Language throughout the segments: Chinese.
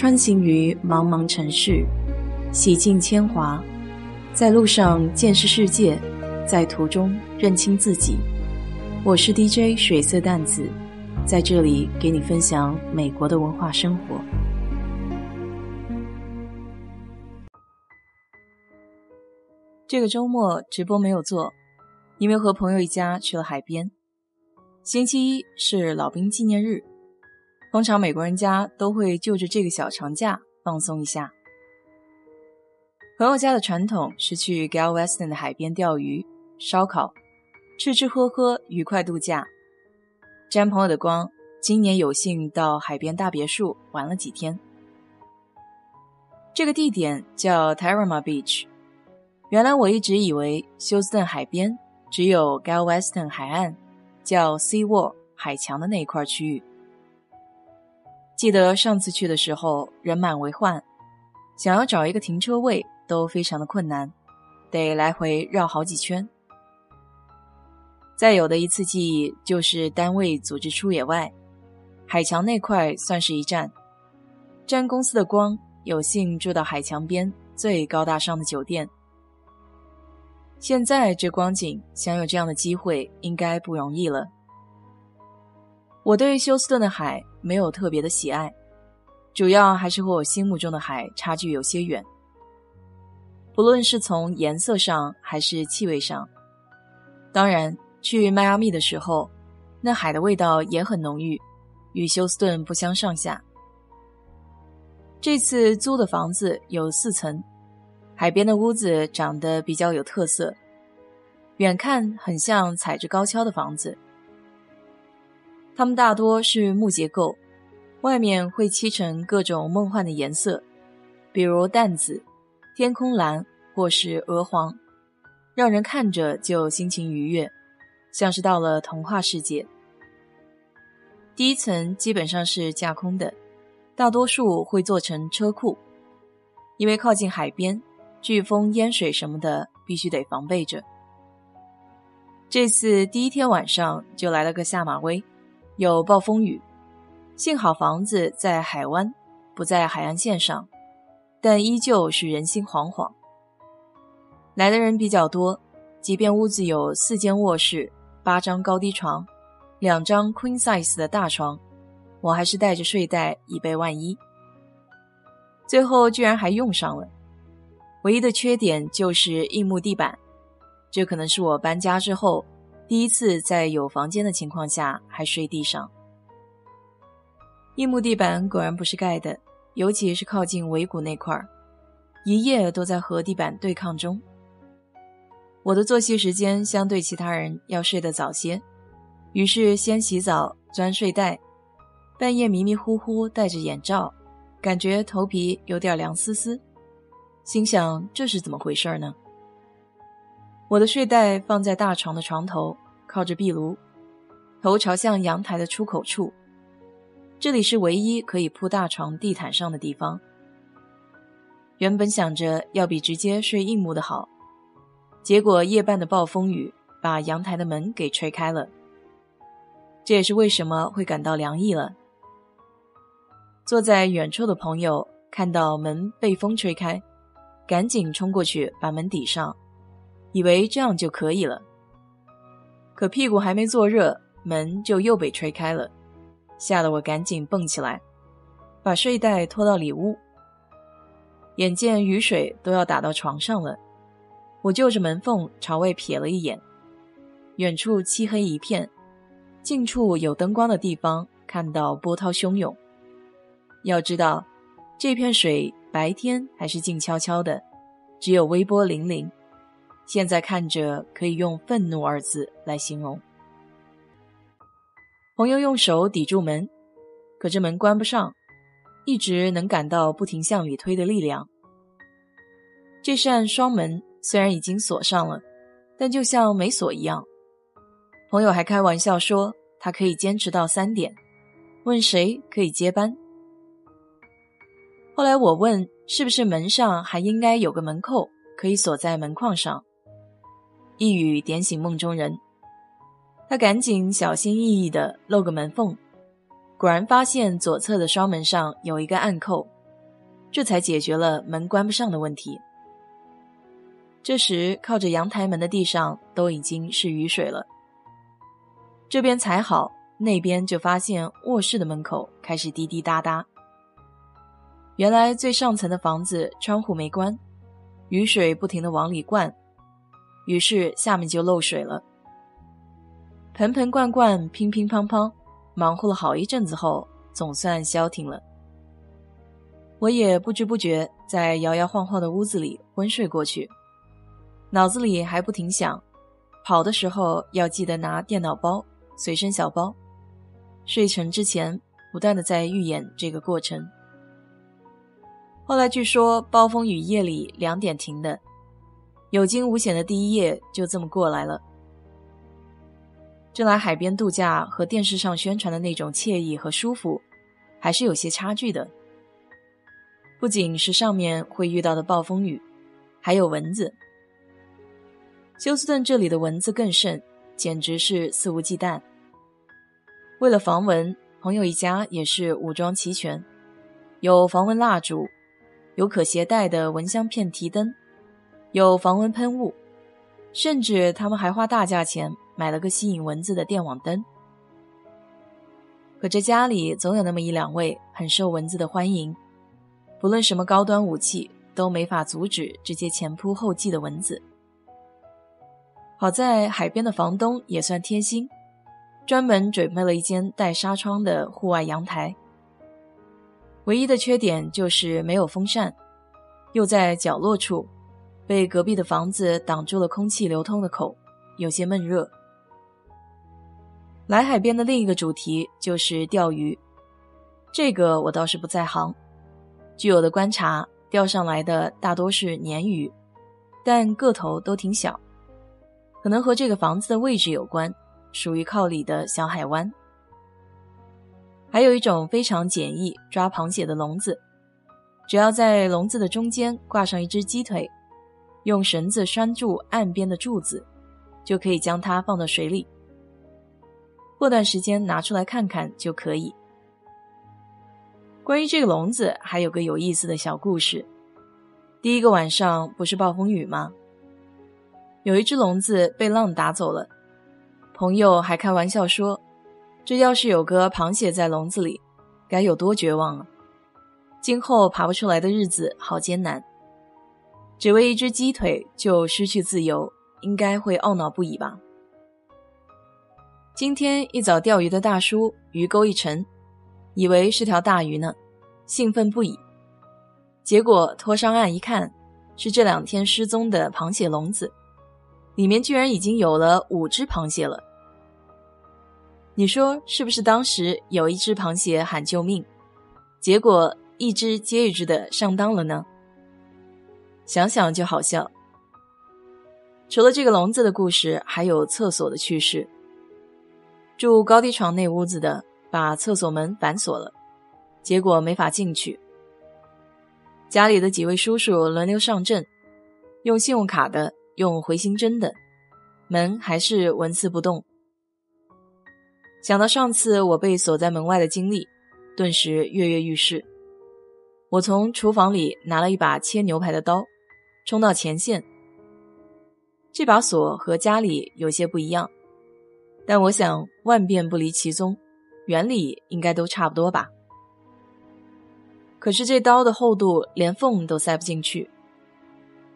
穿行于茫茫城市，洗尽铅华，在路上见识世界，在途中认清自己。我是 DJ 水色淡子，在这里给你分享美国的文化生活。这个周末直播没有做，因为和朋友一家去了海边。星期一是老兵纪念日，通常美国人家都会就着这个小长假放松一下。朋友家的传统是去 Galveston 的海边钓鱼、烧烤。吃吃喝喝，愉快度假。沾朋友的光，今年有幸到海边大别墅玩了几天。这个地点叫 Terrama Beach。原来我一直以为休斯顿海边只有 Galveston 海岸，叫 Sea Wall 海墙的那一块区域。记得上次去的时候人满为患，想要找一个停车位都非常的困难，得来回绕好几圈。再有的一次记忆就是单位组织出野外，海墙那块算是一站，沾公司的光，有幸住到海墙边最高大上的酒店。现在这光景，想有这样的机会应该不容易了。我对休斯顿的海没有特别的喜爱，主要还是和我心目中的海差距有些远，不论是从颜色上还是气味上，当然。去迈阿密的时候，那海的味道也很浓郁，与休斯顿不相上下。这次租的房子有四层，海边的屋子长得比较有特色，远看很像踩着高跷的房子。它们大多是木结构，外面会漆成各种梦幻的颜色，比如淡紫、天空蓝或是鹅黄，让人看着就心情愉悦。像是到了童话世界。第一层基本上是架空的，大多数会做成车库，因为靠近海边，飓风、淹水什么的必须得防备着。这次第一天晚上就来了个下马威，有暴风雨，幸好房子在海湾，不在海岸线上，但依旧是人心惶惶。来的人比较多，即便屋子有四间卧室。八张高低床，两张 queen size 的大床，我还是带着睡袋以备万一。最后居然还用上了，唯一的缺点就是硬木地板，这可能是我搬家之后第一次在有房间的情况下还睡地上。硬木地板果然不是盖的，尤其是靠近尾骨那块儿，一夜都在和地板对抗中。我的作息时间相对其他人要睡得早些，于是先洗澡，钻睡袋，半夜迷迷糊糊戴着眼罩，感觉头皮有点凉丝丝，心想这是怎么回事呢？我的睡袋放在大床的床头，靠着壁炉，头朝向阳台的出口处，这里是唯一可以铺大床地毯上的地方。原本想着要比直接睡硬木的好。结果夜半的暴风雨把阳台的门给吹开了，这也是为什么会感到凉意了。坐在远处的朋友看到门被风吹开，赶紧冲过去把门抵上，以为这样就可以了。可屁股还没坐热，门就又被吹开了，吓得我赶紧蹦起来，把睡袋拖到里屋。眼见雨水都要打到床上了。我就着门缝朝外瞥了一眼，远处漆黑一片，近处有灯光的地方看到波涛汹涌。要知道，这片水白天还是静悄悄的，只有微波粼粼。现在看着可以用愤怒二字来形容。朋友用手抵住门，可这门关不上，一直能感到不停向里推的力量。这扇双门。虽然已经锁上了，但就像没锁一样。朋友还开玩笑说他可以坚持到三点，问谁可以接班。后来我问是不是门上还应该有个门扣，可以锁在门框上。一语点醒梦中人，他赶紧小心翼翼地露个门缝，果然发现左侧的双门上有一个暗扣，这才解决了门关不上的问题。这时，靠着阳台门的地上都已经是雨水了。这边才好，那边就发现卧室的门口开始滴滴答答。原来最上层的房子窗户没关，雨水不停的往里灌，于是下面就漏水了。盆盆罐罐，乒乒乓乓，忙活了好一阵子后，总算消停了。我也不知不觉在摇摇晃晃的屋子里昏睡过去。脑子里还不停想，跑的时候要记得拿电脑包、随身小包。睡沉之前，不断的在预演这个过程。后来据说暴风雨夜里两点停的，有惊无险的第一夜就这么过来了。这来海边度假和电视上宣传的那种惬意和舒服，还是有些差距的。不仅是上面会遇到的暴风雨，还有蚊子。休斯顿这里的蚊子更甚，简直是肆无忌惮。为了防蚊，朋友一家也是武装齐全，有防蚊蜡烛，有可携带的蚊香片提灯，有防蚊喷雾，甚至他们还花大价钱买了个吸引蚊子的电网灯。可这家里总有那么一两位很受蚊子的欢迎，不论什么高端武器都没法阻止这些前仆后继的蚊子。好在海边的房东也算贴心，专门准备了一间带纱窗的户外阳台。唯一的缺点就是没有风扇，又在角落处，被隔壁的房子挡住了空气流通的口，有些闷热。来海边的另一个主题就是钓鱼，这个我倒是不在行。据我的观察，钓上来的大多是鲶鱼，但个头都挺小。可能和这个房子的位置有关，属于靠里的小海湾。还有一种非常简易抓螃蟹的笼子，只要在笼子的中间挂上一只鸡腿，用绳子拴住岸边的柱子，就可以将它放到水里。过段时间拿出来看看就可以。关于这个笼子，还有个有意思的小故事。第一个晚上不是暴风雨吗？有一只笼子被浪打走了，朋友还开玩笑说：“这要是有个螃蟹在笼子里，该有多绝望啊！今后爬不出来的日子好艰难。只为一只鸡腿就失去自由，应该会懊恼不已吧？”今天一早钓鱼的大叔鱼钩一沉，以为是条大鱼呢，兴奋不已。结果拖上岸一看，是这两天失踪的螃蟹笼子。里面居然已经有了五只螃蟹了，你说是不是？当时有一只螃蟹喊救命，结果一只接一只的上当了呢？想想就好笑。除了这个笼子的故事，还有厕所的趣事。住高低床那屋子的把厕所门反锁了，结果没法进去。家里的几位叔叔轮流上阵，用信用卡的。用回形针的门还是纹丝不动。想到上次我被锁在门外的经历，顿时跃跃欲试。我从厨房里拿了一把切牛排的刀，冲到前线。这把锁和家里有些不一样，但我想万变不离其宗，原理应该都差不多吧。可是这刀的厚度连缝都塞不进去。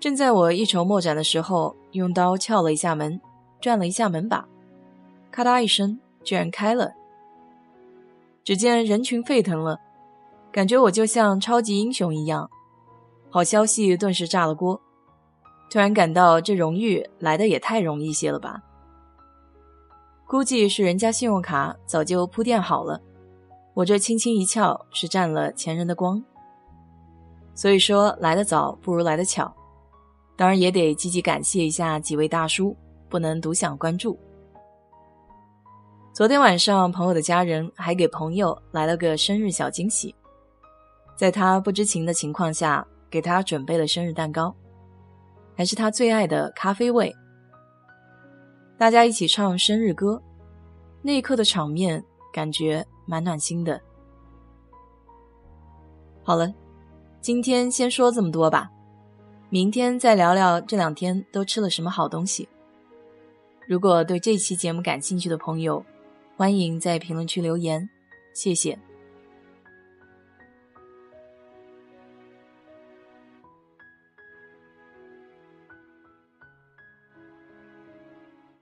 正在我一筹莫展的时候，用刀撬了一下门，转了一下门把，咔嗒一声，居然开了。只见人群沸腾了，感觉我就像超级英雄一样。好消息顿时炸了锅，突然感到这荣誉来的也太容易些了吧？估计是人家信用卡早就铺垫好了，我这轻轻一翘是占了前人的光。所以说来得早不如来得巧。当然也得积极感谢一下几位大叔，不能独享关注。昨天晚上，朋友的家人还给朋友来了个生日小惊喜，在他不知情的情况下，给他准备了生日蛋糕，还是他最爱的咖啡味。大家一起唱生日歌，那一刻的场面感觉蛮暖心的。好了。今天先说这么多吧，明天再聊聊这两天都吃了什么好东西。如果对这期节目感兴趣的朋友，欢迎在评论区留言，谢谢。